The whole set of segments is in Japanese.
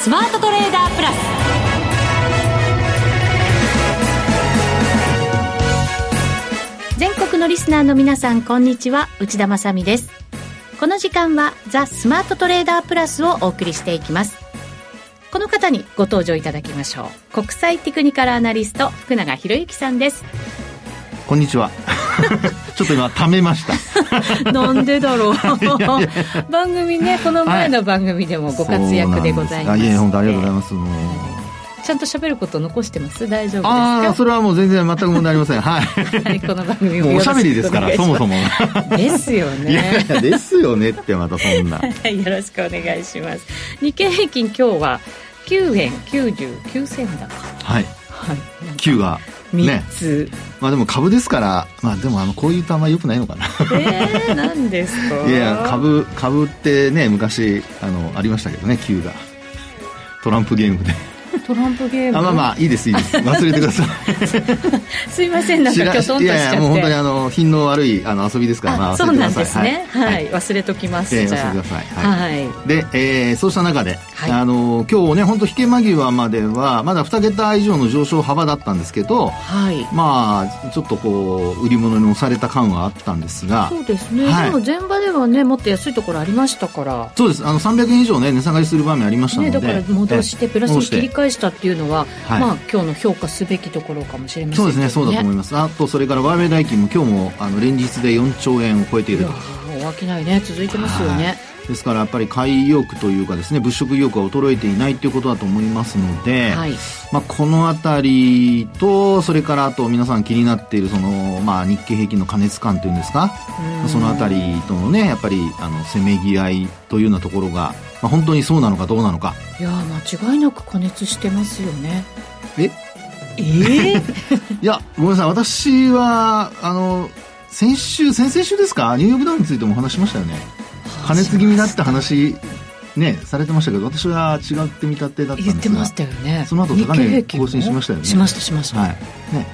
スマートトレーダープラス。全国のリスナーの皆さんこんにちは。内田まさです。この時間はザ・スマートトレーダープラスをお送りしていきます。この方にご登場いただきましょう。国際テクニカルアナリスト福永博之さんです。こんにちは。ちょっと今、ためました。なんでだろう。番組ね、この前の番組でもご活躍でございます。はい、いえ、本当ありがとうございます。ちゃんと喋ること残してます大丈夫ですか？ああ、それはもう全然全く問題ありません。はい。はい、この番組もおしゃべりですから、そもそも。ですよね。いやいや、ですよねってまたそんな。よろしくお願いします。日経平均今日は9円99銭高。はい。はい。9が3つ、ね、まあでも株ですからまあでもあのこういうとあんまりよくないのかな。ええー、何ですか？いや株株ってね昔あのありましたけどね Q が。トランプゲームでトランプゲーム？あまあまあいいですいいです。忘れてください。すいませんなんか今日トンとしちゃって。いやいやもう本当にあの品の悪いあの遊びですからまあそうなんですね。はい、はい、忘れときます、えー、忘れてください。はい、はい、で、えー、そうした中で、はい、あの今日ね本当引け間際まではまだ2桁以上の上昇幅だったんですけど、はい、まあちょっとこう売り物に押された感はあったんですがそうですね、はい、でも前場ではねもっと安いところありましたから。そうです。あの300円以上ね値下がりする場面ありましたので、ね、だから戻してプラスに切り返したっていうのは、はい、まあ今日の評価すべきところかもしれません、ね、そうですねそうだと思います。あとそれからワーメ代金も今日もあの連日で4兆円を超えていると。お商いね。続いてますよね、ですからやっぱり買い意欲というかですね物色意欲は衰えていないということだと思いますので、はい、まあ、この辺りとそれからあと皆さん気になっているその、まあ、日経平均の過熱感というんですか？その辺りとのねやっぱりあのせめぎ合いというようなところが、まあ、本当にそうなのかどうなのか。いや間違いなく加熱してますよね。え？え？ー、いやごめんなさい。私はあの先週先々週ですか？ニューヨークダウンについてもお話しましたよね。加熱気味だって話ね、されてましたけど私は違って見立てだったんですが言ってましたよね。その後高値更新しましたよね。しましたしました、はい。ね、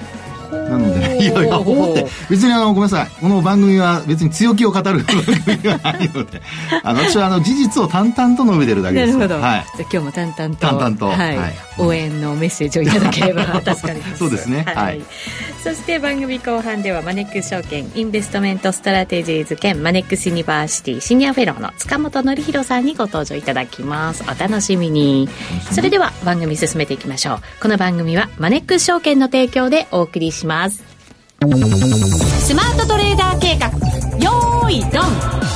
なので、いやいや、思って、別にあの、ごめんなさい。この番組は別に強気を語る番組ではないので、あの、私はあの、事実を淡々と述べてるだけです。なるほど。はい。じゃ今日も淡々と。淡々と。はい。応援のメッセージをいただければ 助かります。そうですね。はい。そして番組後半では、マネックス証券、インベストメントストラテジーズ兼マネックスユニバーシティシニアフェローの塚本憲弘さんにご登場いただきます。お楽しみに。それでは番組進めていきましょう。この番組はマネックス証券の提供でお送りします。スマートトレーダー計画よーいドン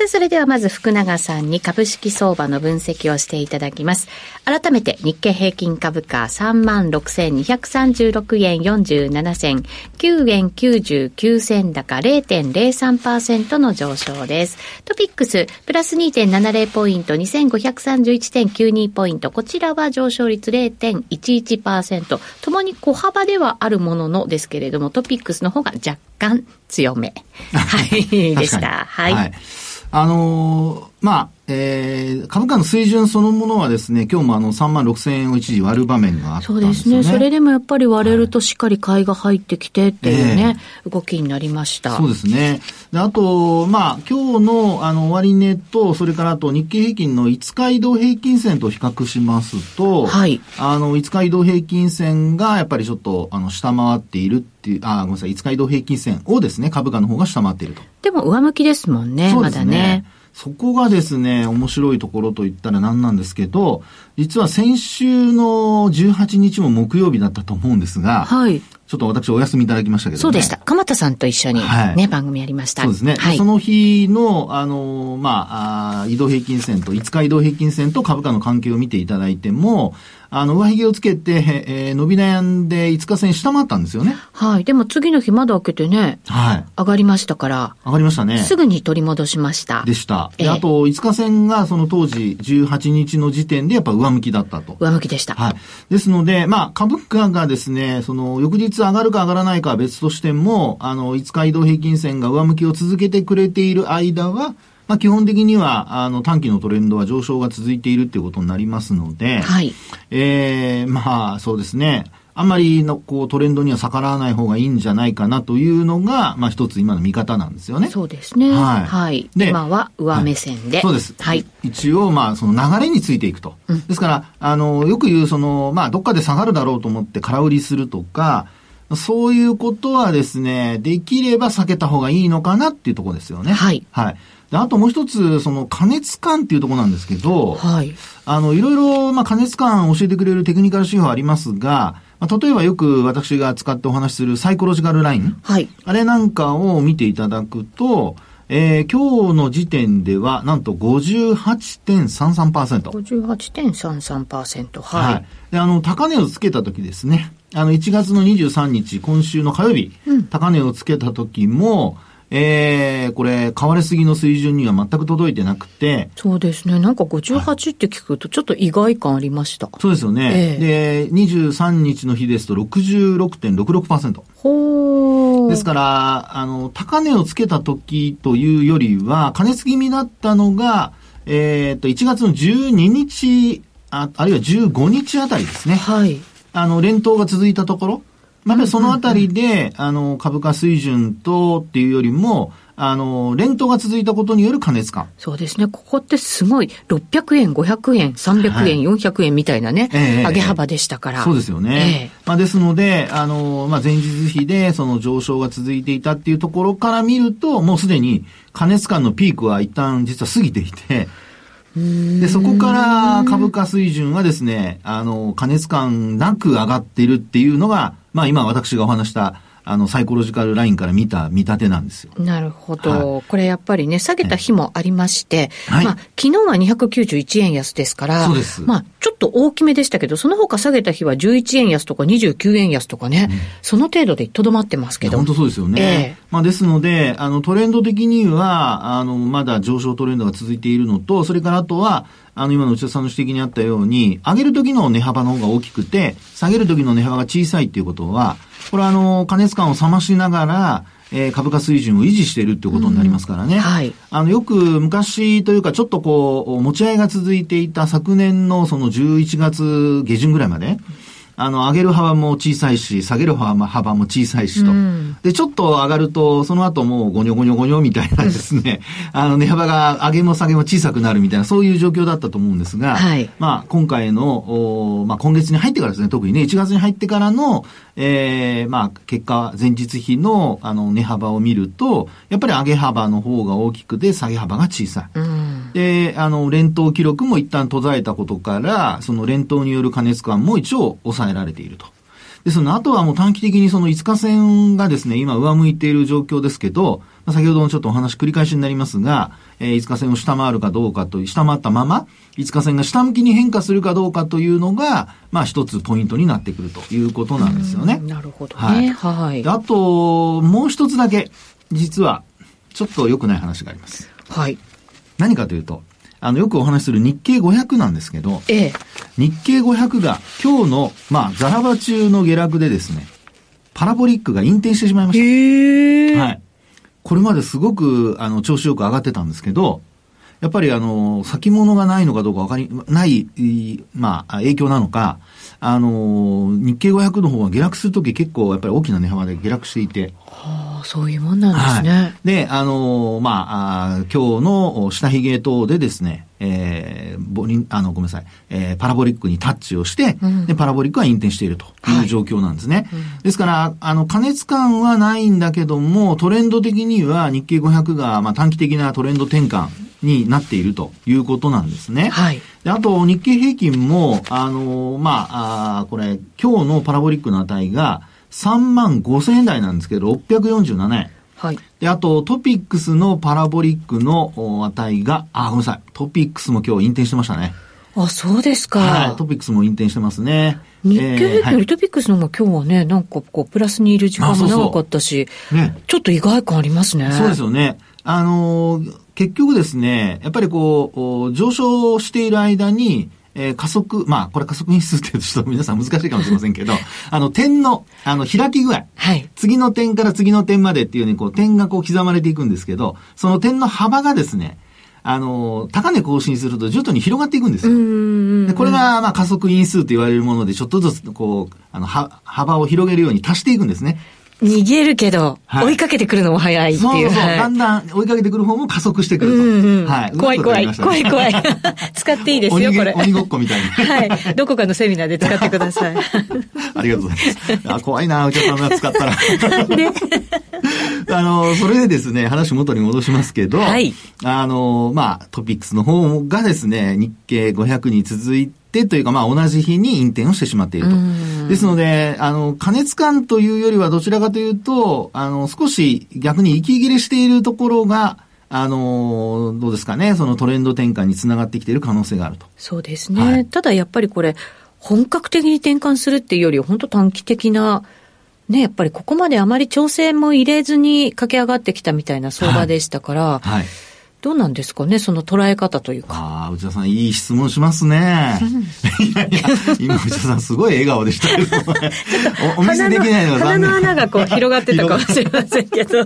さあ、それではまず福永さんに株式相場の分析をしていただきます。改めて日経平均株価36,236円47銭、9円99銭高0.03%の上昇です。トピックス、プラス2.70ポイント、2531.92ポイント。こちらは上昇率0.11%。ともに小幅ではあるもののですけれども、トピックスの方が若干強め。はい、でした。はい、はいあの、まあ、えー、株価の水準そのものはですね、今日もあの3万6千円を一時割る場面があったんですよね。そうですね。それでもやっぱり割れるとしっかり買いが入ってきてっていうね、えー、動きになりました。そうですね。で、あと、まあ、今日のあの終値と、それからあと日経平均の5日移動平均線と比較しますと、はい。あの、5日移動平均線がやっぱりちょっと、あの、下回っているっていう、あ、ごめんなさい、5日移動平均線をですね、株価の方が下回っていると。でも上向きですもんね、まだね。そこがですね、面白いところといったら何なんですけど、実は先週の18日も木曜日だったと思うんですが、はい。ちょっと私お休みいただきましたけど、ね、そうでした。鎌田さんと一緒にね、はい、番組やりました。そうですね。はい、その日の、あの、まあ、あ移動平均線と、5日移動平均線と株価の関係を見ていただいても、あの、上髭をつけて、えー、伸び悩んで5日線下回ったんですよね。はい。でも次の日窓開けてね、はい。上がりましたから。上がりましたね。すぐに取り戻しました。でした。で、えー、あと5日線がその当時18日の時点でやっぱ上向きだったと。上向きでした。はい。ですので、まあ、株価がですね、その、翌日上がるか上がらないかは別としても、あの、5日移動平均線が上向きを続けてくれている間は、まあ、基本的には、あの、短期のトレンドは上昇が続いているっていうことになりますので、はい。ええー、まあ、そうですね。あんまりのこうトレンドには逆らわない方がいいんじゃないかなというのが、まあ一つ今の見方なんですよね。そうですね。はい。はい、で今は上目線で、はい、そうです。はい。一応、まあその流れについていくと。うん、ですから、あの、よく言うその、まあどっかで下がるだろうと思って空売りするとか、そういうことはですね、できれば避けた方がいいのかなっていうところですよね。はい。はい。であともう一つ、その加熱感っていうところなんですけど、はい。あの、いろいろ、まあ、加熱感を教えてくれるテクニカル指標ありますが、まあ、例えばよく私が使ってお話しするサイコロジカルライン。はい。あれなんかを見ていただくと、えー、今日の時点では、なんと58.33%。58.33%。はい。はい。で、あの、高値をつけた時ですね。あの、1月の23日、今週の火曜日、うん、高値をつけた時も、えー、これ、買われすぎの水準には全く届いてなくて。そうですね。なんか58って聞くとちょっと意外感ありました。そうですよね。えー、で、23日の日ですと66.66%。ほー。ですから、あの、高値をつけた時というよりは、加熱気味だったのが、えっ、ー、と、1月の12日、ああるいは15日あたりですね。はい。あの、連投が続いたところ。まあ、そのあたりで、あの、株価水準とっていうよりも、あの、連投が続いたことによる過熱感。そうですね。ここってすごい、600円、500円、300円、はい、400円みたいなね、えー、上げ幅でしたから。そうですよね。えー、まあ、ですので、あの、まあ、前日比でその上昇が続いていたっていうところから見ると、もうすでに過熱感のピークは一旦実は過ぎていて、で、そこから株価水準はですね、あの、過熱感なく上がっているっていうのが、まあ今私がお話したあの、サイコロジカルラインから見た見立てなんですよ。なるほど。はい、これやっぱりね、下げた日もありまして、はい、まあ、昨日は291円安ですから、そうです。まあ、ちょっと大きめでしたけど、その他下げた日は11円安とか29円安とかね、うん、その程度でとどまってますけど。本当そうですよね。えー、まあ、ですので、あの、トレンド的には、あの、まだ上昇トレンドが続いているのと、それからあとは、あの、今の内田さんの指摘にあったように、上げる時の値幅の方が大きくて、下げる時の値幅が小さいっていうことは、これはあの、加熱感を冷ましながら、えー、株価水準を維持しているっていうことになりますからね。うん、はい。あの、よく昔というか、ちょっとこう、持ち合いが続いていた昨年のその11月下旬ぐらいまで、あの、上げる幅も小さいし、下げる幅も小さいしと。うん、で、ちょっと上がると、その後もうゴニョゴニョゴニョみたいなですね、あの、値幅が上げも下げも小さくなるみたいな、そういう状況だったと思うんですが、はい、まあ、今回の、おまあ、今月に入ってからですね、特にね、1月に入ってからの、ええー、まあ、結果、前日比の、あの、値幅を見ると、やっぱり上げ幅の方が大きくて、下げ幅が小さい。うん、で、あの、連投記録も一旦途絶えたことから、その連投による加熱感も一応抑えられていると。で、その後はもう短期的にその5日線がですね、今上向いている状況ですけど、先ほどのちょっとお話繰り返しになりますが、えー、5日線を下回るかどうかという、下回ったまま、5日線が下向きに変化するかどうかというのが、まあ一つポイントになってくるということなんですよね。なるほどね。はい。はい、あと、もう一つだけ、実は、ちょっと良くない話があります。はい。何かというと、あの、よくお話しする日経500なんですけど、ええ、日経500が今日の、まあ、ザラバ中の下落でですね、パラボリックが引転してしまいました。へはい。これまですごく、あの、調子よく上がってたんですけど、やっぱりあの、先物がないのかどうかわかり、ない、まあ、影響なのか、あの、日経500の方は下落するとき結構やっぱり大きな値幅で下落していて。はあ、そういうもんなんですね。はい、で、あの、まあ、あ今日の下髭等でですね、えー、ボリあの、ごめんなさい、えー、パラボリックにタッチをして、うん、で、パラボリックは引転しているという状況なんですね。はいうん、ですから、あの、加熱感はないんだけども、トレンド的には日経500が、まあ、短期的なトレンド転換になっているということなんですね。はい。で、あと、日経平均も、あの、まあ、あこれ、今日のパラボリックの値が3万5千円台なんですけど、647円。はい。で、あと、トピックスのパラボリックの値が、あ、ごめんなさい。トピックスも今日陰転してましたね。あ、そうですか。はい。トピックスも陰転してますね。日経平均よりトピックスの方が今日はね、なんかこう、プラスにいる時間も長かったし、そうそうね、ちょっと意外感ありますね。そうですよね。あのー、結局ですね、やっぱりこう、上昇している間に、えー、加速、まあ、これ加速因数って言うとちょっと皆さん難しいかもしれませんけど、あの、点の、あの、開き具合。はい。次の点から次の点までっていうふうに、こう、点がこう刻まれていくんですけど、その点の幅がですね、あの、高値更新すると徐々に広がっていくんですよ。でこれが、まあ、加速因数と言われるもので、ちょっとずつ、こう、あの、は、幅を広げるように足していくんですね。逃げるけど、はい、追いかけてくるのも早いっていう。そうそう、はい、だんだん追いかけてくる方も加速してくると。うんうん、はい。怖い怖い、ね、怖い怖い。使っていいですよ、これ。鬼ごっこみたいな。はい。どこかのセミナーで使ってください。ありがとうございます。あ怖いな、内田さんが使ったら。で あの、それでですね、話元に戻しますけど、はい。あの、まあ、トピックスの方がですね、日経500に続いて、ってというか、まあ、同じ日に引転をしてしまっていると。ですので、あの、加熱感というよりはどちらかというと、あの、少し逆に息切れしているところが、あの、どうですかね、そのトレンド転換につながってきている可能性があると。そうですね。はい、ただやっぱりこれ、本格的に転換するっていうよりは、本当短期的な、ね、やっぱりここまであまり調整も入れずに駆け上がってきたみたいな相場でしたから、はい、はいどうなんですかね、その捉え方というか。ああ、内田さん、いい質問しますね。いやいや、今、内田さん、すごい笑顔でしたけど、おお見せできないのが鼻の穴がこう、広がってたかもしれませんけど。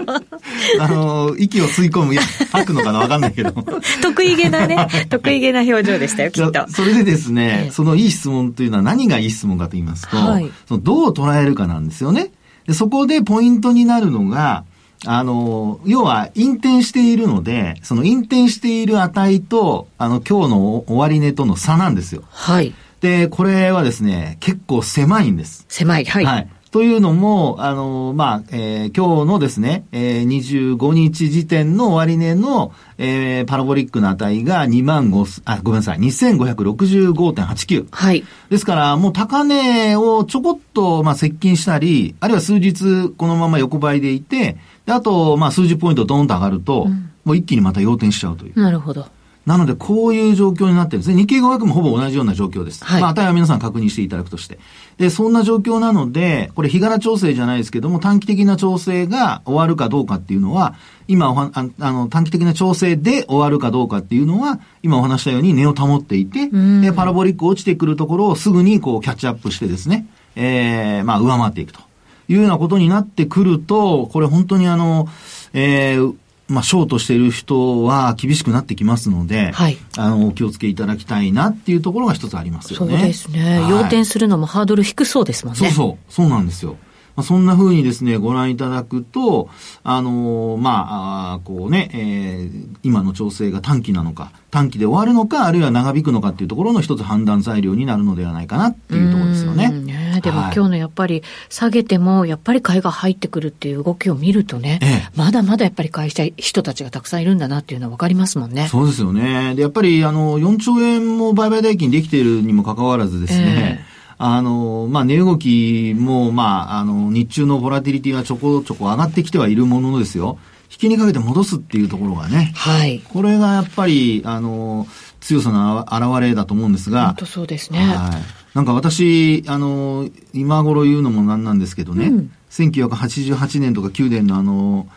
あの、息を吸い込む、いや、吐くのかなわかんないけど。得意げなね、得意げな表情でしたよ、きっと。それでですね、そのいい質問というのは何がいい質問かと言いますと、はい、そのどう捉えるかなんですよね。でそこでポイントになるのが、あの、要は、引転しているので、その引転している値と、あの、今日の終値との差なんですよ。はい。で、これはですね、結構狭いんです。狭い、はい。はい。というのも、あの、まあ、えー、今日のですね、えー、25日時点の終値の、えー、パラボリックの値が2万5、あ、ごめんなさい、2565.89。はい。ですから、もう高値をちょこっと、まあ、接近したり、あるいは数日このまま横ばいでいて、であと、まあ、数十ポイントドーンと上がると、うん、もう一気にまた要転しちゃうという。なるほど。なので、こういう状況になってるんですね。日経500もほぼ同じような状況です。はい、まあ、値は皆さん確認していただくとして。で、そんな状況なので、これ、日柄調整じゃないですけども、短期的な調整が終わるかどうかっていうのは、今おはああの、短期的な調整で終わるかどうかっていうのは、今お話したように値を保っていて、で、パラボリック落ちてくるところをすぐにこう、キャッチアップしてですね、ええー、まあ、上回っていくというようなことになってくると、これ本当にあの、えー、まあ、ショートしている人は厳しくなってきますので、はい、あの、お気をつけいただきたいなっていうところが一つありますよね。そうですね。はい、要点するのもハードル低そうですもんね。そうそう。そうなんですよ。まあ、そんな風にですね、ご覧いただくと、あのー、まあ、こうね、えー、今の調整が短期なのか、短期で終わるのか、あるいは長引くのかっていうところの一つ判断材料になるのではないかなっていうところですよね。ねでも、今日のやっぱり下げても、やっぱり買いが入ってくるっていう動きを見るとね、ええ、まだまだやっぱり買いしたい人たちがたくさんいるんだなっていうのは分かりますもんね。そうですよね。で、やっぱりあの、4兆円も売買代金できているにもかかわらずですね、えあの、まあ、値動きも、まあ、あの、日中のボラティリティはちょこちょこ上がってきてはいるもののですよ。引きにかけて戻すっていうところがね。はい。これがやっぱり、あの、強さの表れだと思うんですが。本当そうですね。はい。なんか私、あの、今頃言うのもなんなんですけどね、うん、1988年とか9年のあの、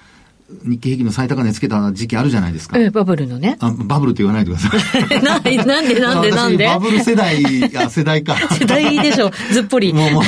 日経平均の最高値つけた時期あるじゃないですか。ええ、バブルのね。あバブルって言わないでください。ななんでなんでなんで？バブル世代、あ、世代か。世代でしょ、ずっぽり。もうもう、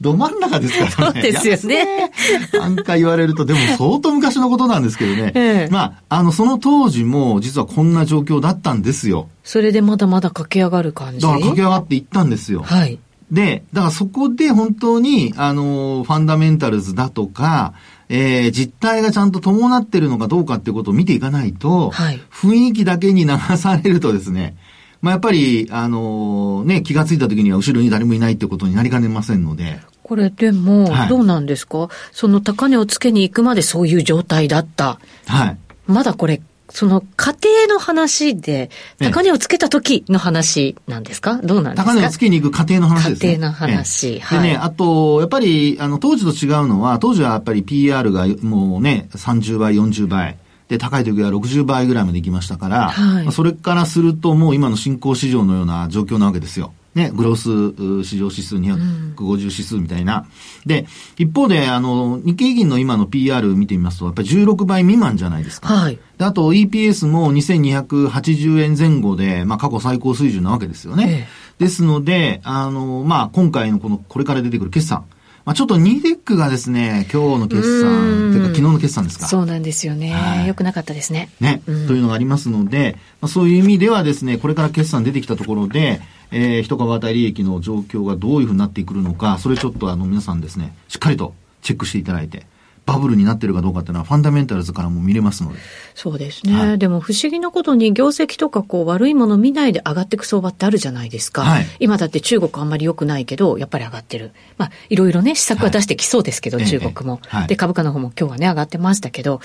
ど真ん中ですからね。そうですよね。なんか言われると、でも相当昔のことなんですけどね。ええ、まあ、あの、その当時も実はこんな状況だったんですよ。それでまだまだ駆け上がる感じ？だから駆け上がっていったんですよ。はい。で、だからそこで本当に、あの、ファンダメンタルズだとか、えー、実態がちゃんと伴ってるのかどうかっていうことを見ていかないと、はい、雰囲気だけに流されるとですね、まあ、やっぱり、あのー、ね、気がついた時には後ろに誰もいないってことになりかねませんので。これでも、どうなんですか、はい、その高値をつけに行くまでそういう状態だった。はい。まだこれその家庭の話で、高値をつけた時の話なんですか、どうなんですか？高値をつけに行く家庭の話ですね。家庭の話。はい。でね、あと、やっぱり、あの、当時と違うのは、当時はやっぱり PR がもうね、30倍、40倍。で、高い時は60倍ぐらいまで行きましたから、はい、それからするともう今の新興市場のような状況なわけですよ。ね、グロース市場指数250指数みたいな。うん、で、一方で、あの、日経平均の今の PR 見てみますと、やっぱり16倍未満じゃないですか。はい。で、あと EPS も2280円前後で、まあ過去最高水準なわけですよね。ええ、ですので、あの、まあ今回のこの、これから出てくる決算、まあ、ちょっとニデックがですね、今日の決算、というか昨日の決算ですか。そうなんですよね。はい、よくなかったですね。ね、というのがありますので、まあ、そういう意味ではですね、これから決算出てきたところで、えー、一株当たり利益の状況がどういうふうになってくるのか、それちょっとあの皆さんですね、しっかりとチェックしていただいて、バブルになってるかどうかっていうのはファンダメンタルズからも見れますので。そうですね。はい、でも不思議なことに業績とかこう悪いもの見ないで上がっていく相場ってあるじゃないですか。はい、今だって中国あんまり良くないけど、やっぱり上がってる。まあいろいろね、施策は出してきそうですけど、はい、中国も、ええ、で、株価の方も今日はね、上がってましたけど、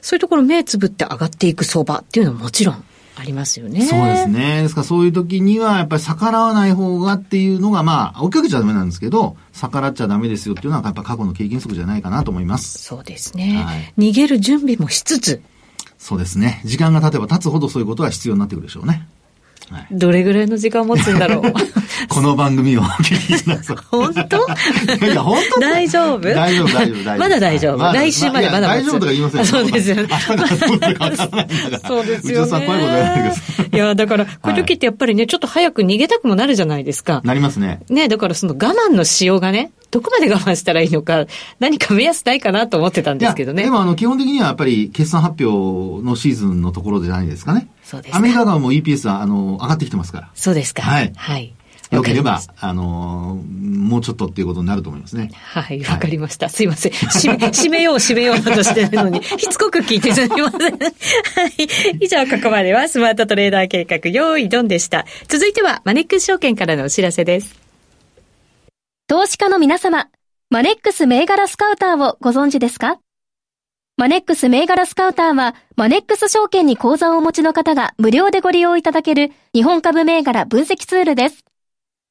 そういうところ目つぶって上がっていく相場っていうのはもちろんありますよね。そうですね。ですからそういう時には、やっぱり逆らわない方がっていうのが、まあ、追いかけちゃダメなんですけど、逆らっちゃダメですよっていうのは、やっぱ過去の経験則じゃないかなと思います。そうですね。はい、逃げる準備もしつつ。そうですね。時間が経てば経つほどそういうことが必要になってくるでしょうね。はい、どれぐらいの時間を持つんだろう この番組をお聞きください。本当？いや、本当？大丈夫？大丈夫、大丈夫、大丈夫。まだ大丈夫？来週までまだ大丈夫とか言いません そうですよね。そうですよね。さん怖いことないいや、だから、こういう時ってやっぱりね、ちょっと早く逃げたくもなるじゃないですか。なりますね。ね、だからその我慢のしようがね、どこまで我慢したらいいのか、何か目安ないかなと思ってたんですけどね。でもあの、基本的にはやっぱり決算発表のシーズンのところじゃないですかね。そうですアメリカ側も EPS は、あの、上がってきてますから。そうですか。はい。はい。よければ、あのー、もうちょっとっていうことになると思いますね。はい、わかりました。はい、すいません。締め、締めよう、締めようとしてるのに、しつこく聞いてすみません。はい。以上、ここまではスマートトレーダー計画、用意ドンでした。続いては、マネックス証券からのお知らせです。投資家の皆様、マネックス銘柄スカウターをご存知ですか？マネックス銘柄スカウターは、マネックス証券に口座をお持ちの方が無料でご利用いただける日本株銘柄分析ツールです。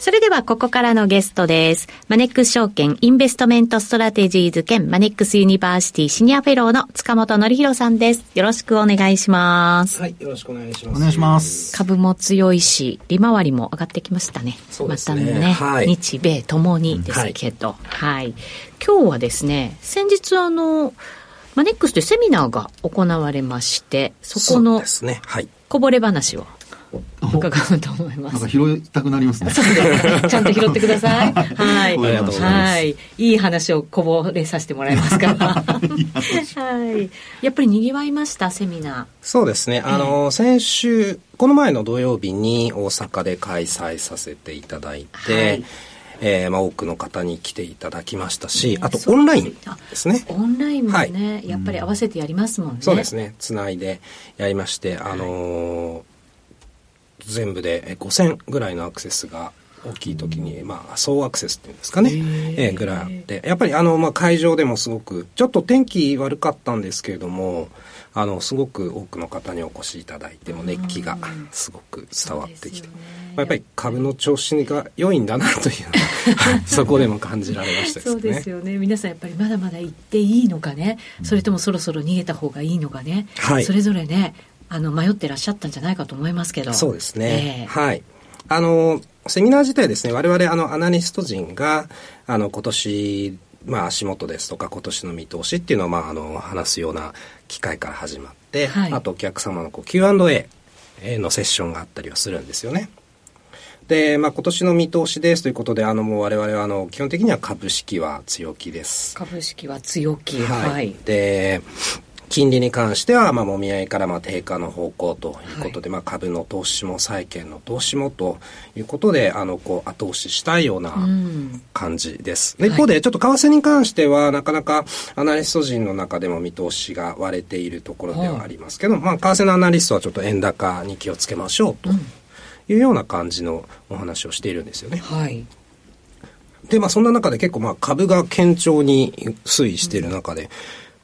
それではここからのゲストです。マネックス証券インベストメントストラテジスト兼マネックスユニバーシティシニアフェローの塚本憲弘さんです。よろしくお願いします。はい、よろしくお願いします。お願いします。株も強いし、利回りも上がってきましたね。そうですね。またね、はい、日米ともにですけど、はい、はい今日はですね、先日あの、マネックスというセミナーが行われまして、そこのこぼれ話を伺うと思います。なんか拾いたくなりますね。そうです。ちゃんと拾ってください。はい。はい。いい話をこぼれさせてもらいますから。はい。やっぱり賑わいました、セミナー。そうですね。あの、先週、この前の土曜日に大阪で開催させていただいて、はいえーまあ、多くの方に来ていただきましたし、あとオンラインですね。オンラインもね、はい、やっぱり合わせてやりますもんね。そうですね。つないでやりまして、あのー、全部で5000ぐらいのアクセスが大きい時に、まあ、総アクセスっていうんですかね、えー、ぐらいあって、やっぱりあの、まあ、会場でもすごく、ちょっと天気悪かったんですけれども、あの、すごく多くの方にお越しいただいても熱気がすごく伝わってきて、ね、まあ、やっぱり株の調子が良いんだなというのは そこでも感じられました、ね、そうですよね。皆さんやっぱりまだまだ行っていいのかね、それともそろそろ逃げた方がいいのかね、はい、それぞれね、あの、迷ってらっしゃったんじゃないかと思いますけど。そうですね。えー、はい。あの、セミナー自体ですね、我々、あの、アナリスト陣が、あの、今年、まあ、足元ですとか、今年の見通しっていうのを、まあ、あの、話すような機会から始まって、はい、あと、お客様のこう Q&A のセッションがあったりはするんですよね。で、まあ、今年の見通しですということで、あの、もう我々は、あの、基本的には株式は強気です。株式は強気。はい。はい、で、金利に関しては、まあ、もみ合いからまあ低下の方向ということで、はい、まあ、株の投資も債券の投資もということで、あの、こう、後押ししたいような感じです。うん、一方で、ちょっと為替に関しては、なかなかアナリスト陣の中でも見通しが割れているところではありますけど、はい、まあ、為替のアナリストはちょっと円高に気をつけましょうというような感じのお話をしているんですよね。はい。で、まあ、そんな中で結構、まあ、株が堅調に推移している中で、うん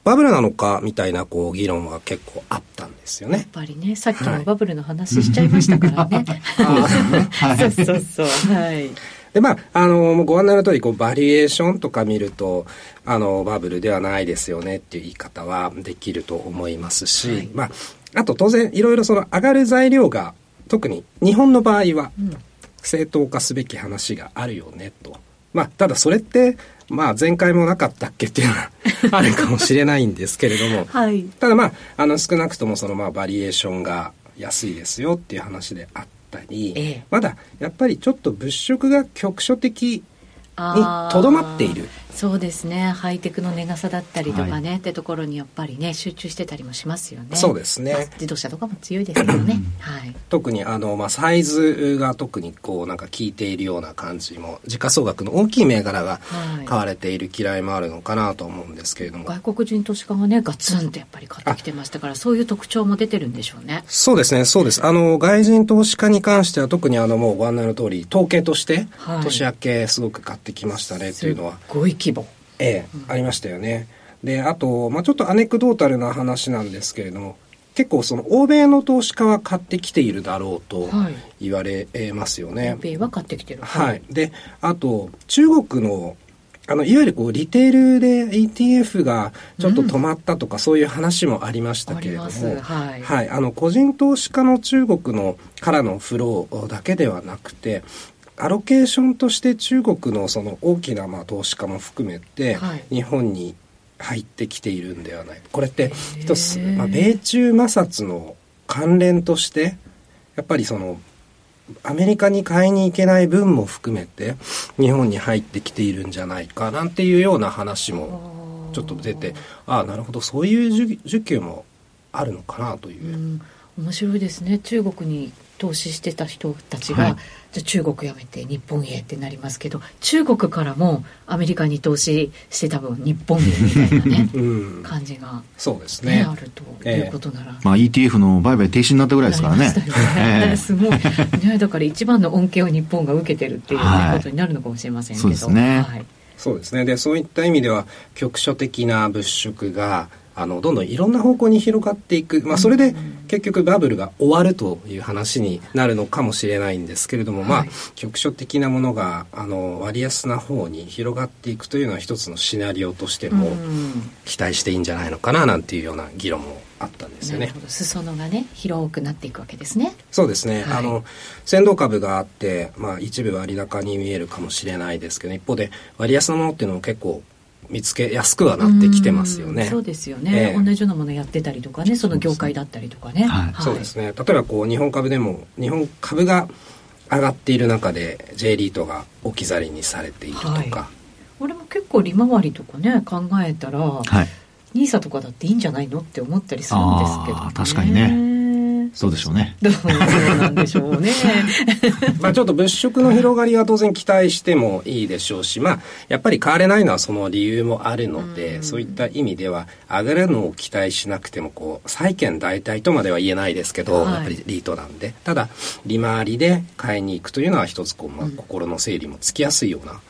バブルなのかみたいなこう議論は結構あったんですよね。やっぱりね、さっきもバブルの話しちゃいましたからね。はい、そうそうそう。はい。で、まあ、あの、ご案内の通り、こう、バリエーションとか見ると、あの、バブルではないですよねっていう言い方はできると思いますし、はい、まあ、あと当然、いろいろその上がる材料が、特に日本の場合は、正当化すべき話があるよねと。まあ、ただそれって、まあ前回もなかったっけっていうのは あるかもしれないんですけれども、はい、ただまあ、あの少なくともそのまあバリエーションが安いですよっていう話であったり、ええ、まだやっぱりちょっと物色が局所的にとどまっている。そうですね。ハイテクの値傘だったりとかね、はい、ってところにやっぱりね集中してたりもしますよね。そうですね。自動車とかも強いですよね、はい、特にあの、まあ、サイズが特にこうなんか効いているような感じも時価総額の大きい銘柄が買われている嫌いもあるのかなと思うんですけれども、はい、外国人投資家がねガツンとやっぱり買ってきてましたからそういう特徴も出てるんでしょうね。そうですねそうです。あの外人投資家に関しては特にあのもうご案内の通り統計として、年明けすごく買ってきましたねっていうのはすごい規模ええ、うん、ありましたよね。で、あと、まあ、ちょっとアネクドータルな話なんですけれども、結構その欧米の投資家は買ってきているだろうと言われますよね。欧米は買ってきてる。はい。で、あと、中国のあの、いわゆるこう、リテールで ETF がちょっと止まったとか、そういう話もありましたけれども、はい、はい。あの、個人投資家の中国のからのフローだけではなくて、アロケーションとして中国のその大きなまあ投資家も含めて、日本に入ってきているんではない。これって一つ、まあ、米中摩擦の関連としてやっぱりそのアメリカに買いに行けない分も含めて日本に入ってきているんじゃないかなんていうような話もちょっと出てああなるほどそういう需給もあるのかなという、うん、面白いですね。中国に投資してた人たちが、はい、じゃ中国やめて日本へってなりますけど中国からもアメリカに投資して多分日本へみたいなね、うん、感じが、そうですね。あるということなら、えー、まあ、ETF の売買停止になったぐらいですからね。ねすごい、ね、だから一番の恩恵を日本が受けてるっていう、ねはい、ことになるのかもしれませんけど。そうですね、はい。そうですね。で、そういった意味では、局所的な物色が、あのどんどんいろんな方向に広がっていく、まあ、それで結局バブルが終わるという話になるのかもしれないんですけれども、まあ、局所的なものがあの割安な方に広がっていくというのは一つのシナリオとしても期待していいんじゃないのかななんていうような議論もあったんですよね。裾野がね広くなっていくわけですね。そうですね。はい、あの先導株があって、まあ一部割高に見えるかもしれないですけど、一方で割安なものっていうのも結構見つけやすくはなってきてますよね。そうですよね、えー、同じようなものやってたりとかねその業界だったりとかね。はい、そうですね。例えばこう日本株でも日本株が上がっている中で J リートが置き去りにされているとか、はい、俺も結構利回りとかね考えたら、はい、ニーサとかだっていいんじゃないのって思ったりするんですけど、ね、確かにねそうでしょうね。どうなんでしょうね。まあちょっと物色の広がりは当然期待してもいいでしょうし、まあやっぱり変われないのはその理由もあるので、そういった意味では上がるのを期待しなくてもこう債券代替とまでは言えないですけど、はい、やっぱりリートなんで、ただ利回りで買いに行くというのは一つこう、まあ、心の整理もつきやすいような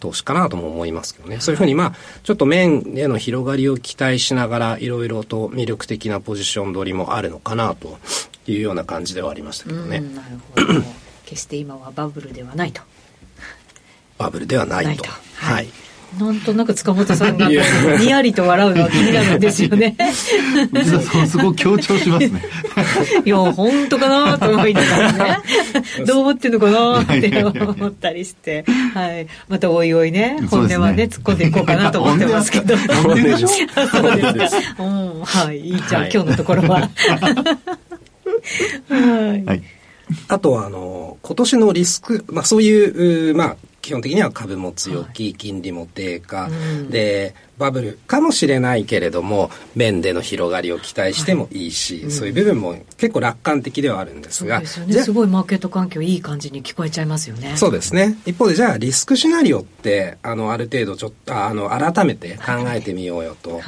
投資かなとも思いますけどね。そういうふうにまあ、ちょっと面での広がりを期待しながら、いろいろと魅力的なポジション取りもあるのかなというような感じではありましたけどね。なるほど。決して今はバブルではないと。バブルではないと。はい、はいなんとなく塚本さんが にやりと笑うのは気になるんですよね。内田さんすごく強調しますね。いや、本当かなと思いながらね。どう思ってんのかなって思ったりして。はい。またおいおいね、本音はね、突っ込んでいこうかなと思ってますけど。本音でしょ？そうですか。うん、はい。いいじゃん、今日のところは。はい。あとは、あの、今年のリスク、まあそういう、まあ、基本的には株も強気、金利も低下、でバブルかもしれないけれども面での広がりを期待してもい。いし、はいうん、そういう部分も結構楽観的ではあるんですがす、ね、すごいマーケット環境いい感じに聞こえちゃいますよね。そうですね。一方でじゃあリスクシナリオってあのある程度ちょっとあの改めて考えてみようよと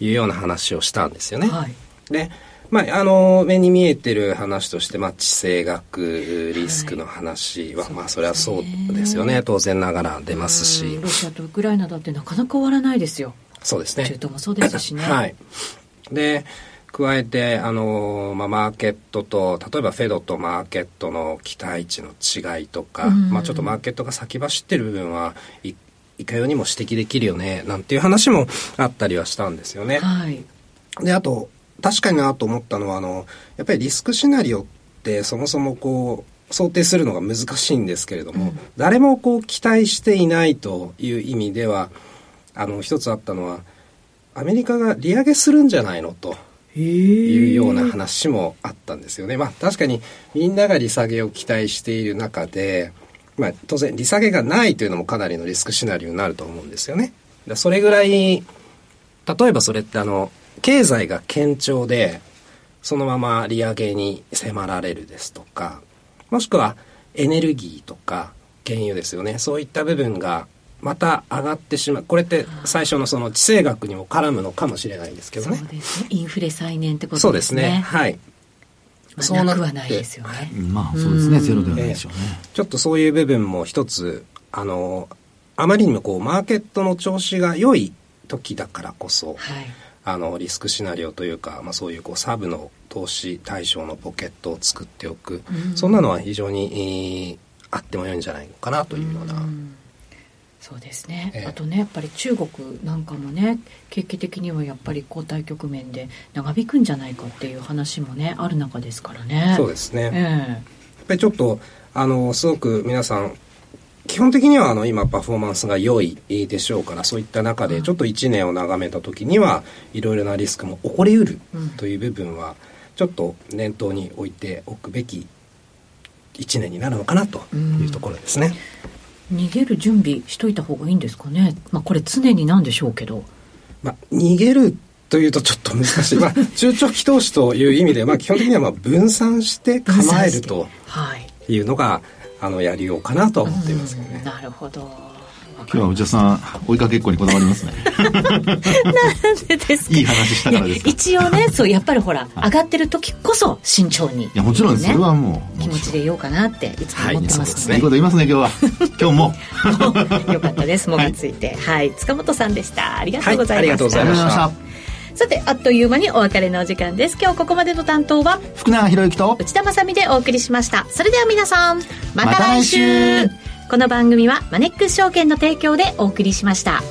いうような話をしたんですよね。はい、でまあ、あの目に見えてる話として、まあ、地政学リスクの話は、はい、まあそれはそうですよね。当然ながら出ますし。ロシアとウクライナだってなかなか終わらないですよ。そうですね。中東もそうですしね。はい。で加えてあの、まあ、マーケットと例えばフェドとマーケットの期待値の違いとか、まあ、ちょっとマーケットが先走ってる部分はいいかようにも指摘できるよねなんていう話もあったりはしたんですよね。はい、であと確かになと思ったのはあのやっぱりリスクシナリオってそもそもこう想定するのが難しいんですけれども、うん、誰もこう期待していないという意味ではあの一つあったのはアメリカが利上げするんじゃないのというような話もあったんですよね。まあ確かにみんなが利下げを期待している中で、まあ当然利下げがないというのもかなりのリスクシナリオになると思うんですよね。それぐらい例えばそれってあの経済が堅調で、そのまま利上げに迫られるですとか、もしくはエネルギーとか原油ですよね。そういった部分がまた上がってしまう。これって最初のその地政学にも絡むのかもしれないんですけどね。そうですね。インフレ再燃ってことですね。そうですね。はい。まあ、そうなくはないですよね。まあそうですね。ゼロではないでしょうね、えー、ちょっとそういう部分も一つ、あの、あまりにもこう、マーケットの調子が良い時だからこそ、はいあのリスクシナリオというか、まあ、そういうこうサブの投資対象のポケットを作っておく、うん、そんなのは非常に、えー、あってもよいんじゃないのかなというような。うん。そうですね、えー、あとねやっぱり中国なんかもね景気的にはやっぱり後退局面で長引くんじゃないかっていう話もねある中ですからね。そうですね、えー、やっぱりちょっとあのすごく皆さん基本的にはあの今パフォーマンスが良いでしょうからそういった中でちょっと1年を眺めた時にはいろいろなリスクも起こりうるという部分はちょっと念頭に置いておくべき1年になるのかなというところですね。逃げる準備しといた方がいいんですかね。まあこれ常になんでしょうけど。まあ逃げるというとちょっと難しい。まあ中長期投資という意味でまあ基本的にはまあ分散して構えるというのが、はいあのやりようかなとは思っていますけどね。なるほど。今日は内田さん追いかけっこにこだわりますね。なんでですか？いい話したからです一応ね、そうやっぱりほら上がってる時こそ慎重に、いやもちろんそれはもう気持ちでいようかなっていつも思ってますね。いいこと言いますね今日は。今日も。よかったです。もみついて、はい、塚本さんでした。ありがとうございました。ありがとうございました。さてあっという間にお別れのお時間です。今日ここまでの担当は福永博之と内田まさでお送りしました。それでは皆さんまた来週,、この番組はマネックス証券の提供でお送りしました。